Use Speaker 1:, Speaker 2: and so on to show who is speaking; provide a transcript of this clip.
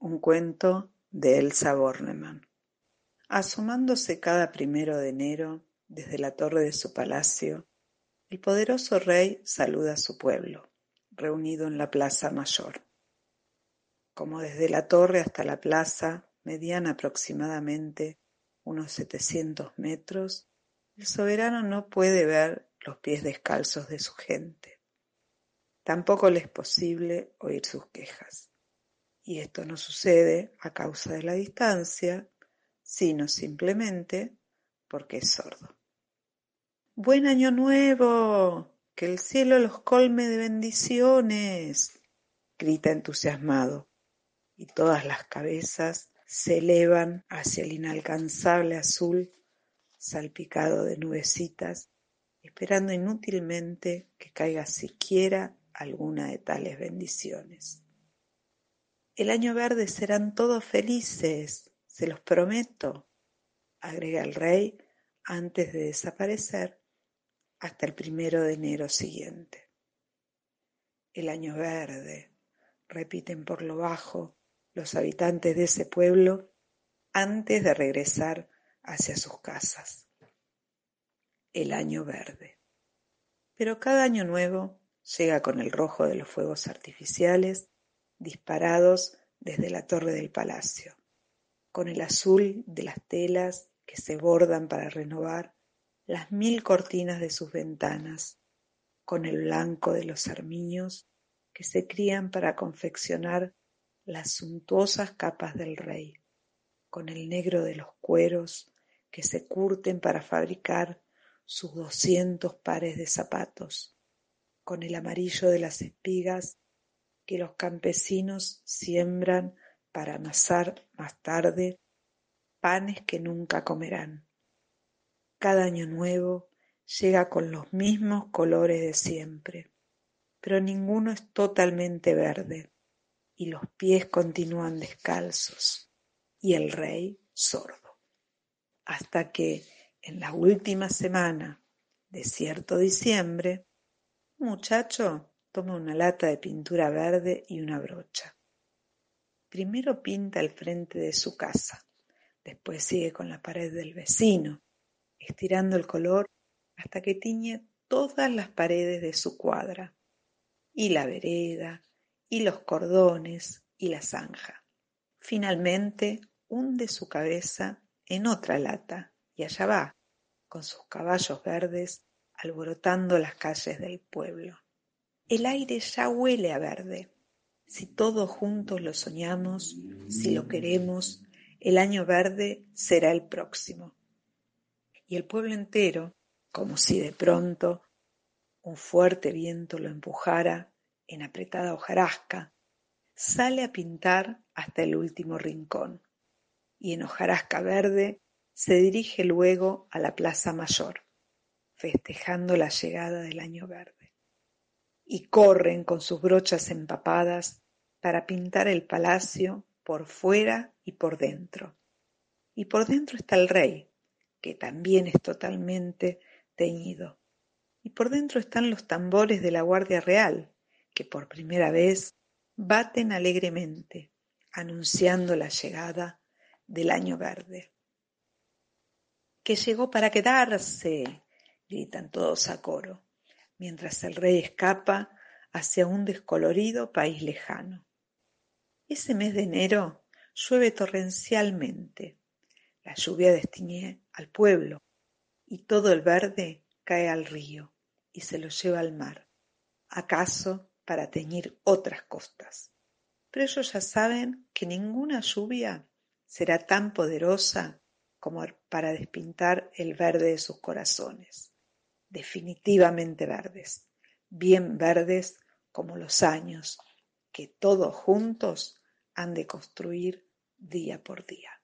Speaker 1: Un cuento de Elsa Bornemann. Asomándose cada primero de enero desde la torre de su palacio, el poderoso rey saluda a su pueblo, reunido en la plaza mayor. Como desde la torre hasta la plaza, mediana aproximadamente unos setecientos metros, el soberano no puede ver los pies descalzos de su gente. Tampoco le es posible oír sus quejas y esto no sucede a causa de la distancia, sino simplemente porque es sordo. Buen año nuevo, que el cielo los colme de bendiciones, grita entusiasmado, y todas las cabezas se elevan hacia el inalcanzable azul salpicado de nubecitas, esperando inútilmente que caiga siquiera alguna de tales bendiciones. El año verde serán todos felices, se los prometo, agrega el rey antes de desaparecer hasta el primero de enero siguiente. El año verde, repiten por lo bajo los habitantes de ese pueblo antes de regresar hacia sus casas. El año verde. Pero cada año nuevo llega con el rojo de los fuegos artificiales disparados desde la torre del palacio, con el azul de las telas que se bordan para renovar las mil cortinas de sus ventanas, con el blanco de los armiños que se crían para confeccionar las suntuosas capas del rey, con el negro de los cueros que se curten para fabricar sus doscientos pares de zapatos, con el amarillo de las espigas que los campesinos siembran para amasar más tarde panes que nunca comerán. Cada año nuevo llega con los mismos colores de siempre, pero ninguno es totalmente verde, y los pies continúan descalzos, y el rey sordo. Hasta que, en la última semana de cierto diciembre, muchacho Toma una lata de pintura verde y una brocha. Primero pinta el frente de su casa, después sigue con la pared del vecino, estirando el color hasta que tiñe todas las paredes de su cuadra, y la vereda, y los cordones, y la zanja. Finalmente hunde su cabeza en otra lata, y allá va, con sus caballos verdes, alborotando las calles del pueblo. El aire ya huele a verde. Si todos juntos lo soñamos, si lo queremos, el año verde será el próximo. Y el pueblo entero, como si de pronto un fuerte viento lo empujara en apretada hojarasca, sale a pintar hasta el último rincón, y en hojarasca verde se dirige luego a la plaza mayor, festejando la llegada del año verde y corren con sus brochas empapadas para pintar el palacio por fuera y por dentro. Y por dentro está el rey, que también es totalmente teñido. Y por dentro están los tambores de la Guardia Real, que por primera vez baten alegremente, anunciando la llegada del año verde. Que llegó para quedarse, gritan todos a coro mientras el rey escapa hacia un descolorido país lejano. Ese mes de enero llueve torrencialmente. La lluvia destiñe al pueblo y todo el verde cae al río y se lo lleva al mar, acaso para teñir otras costas. Pero ellos ya saben que ninguna lluvia será tan poderosa como para despintar el verde de sus corazones definitivamente verdes, bien verdes como los años, que todos juntos han de construir día por día.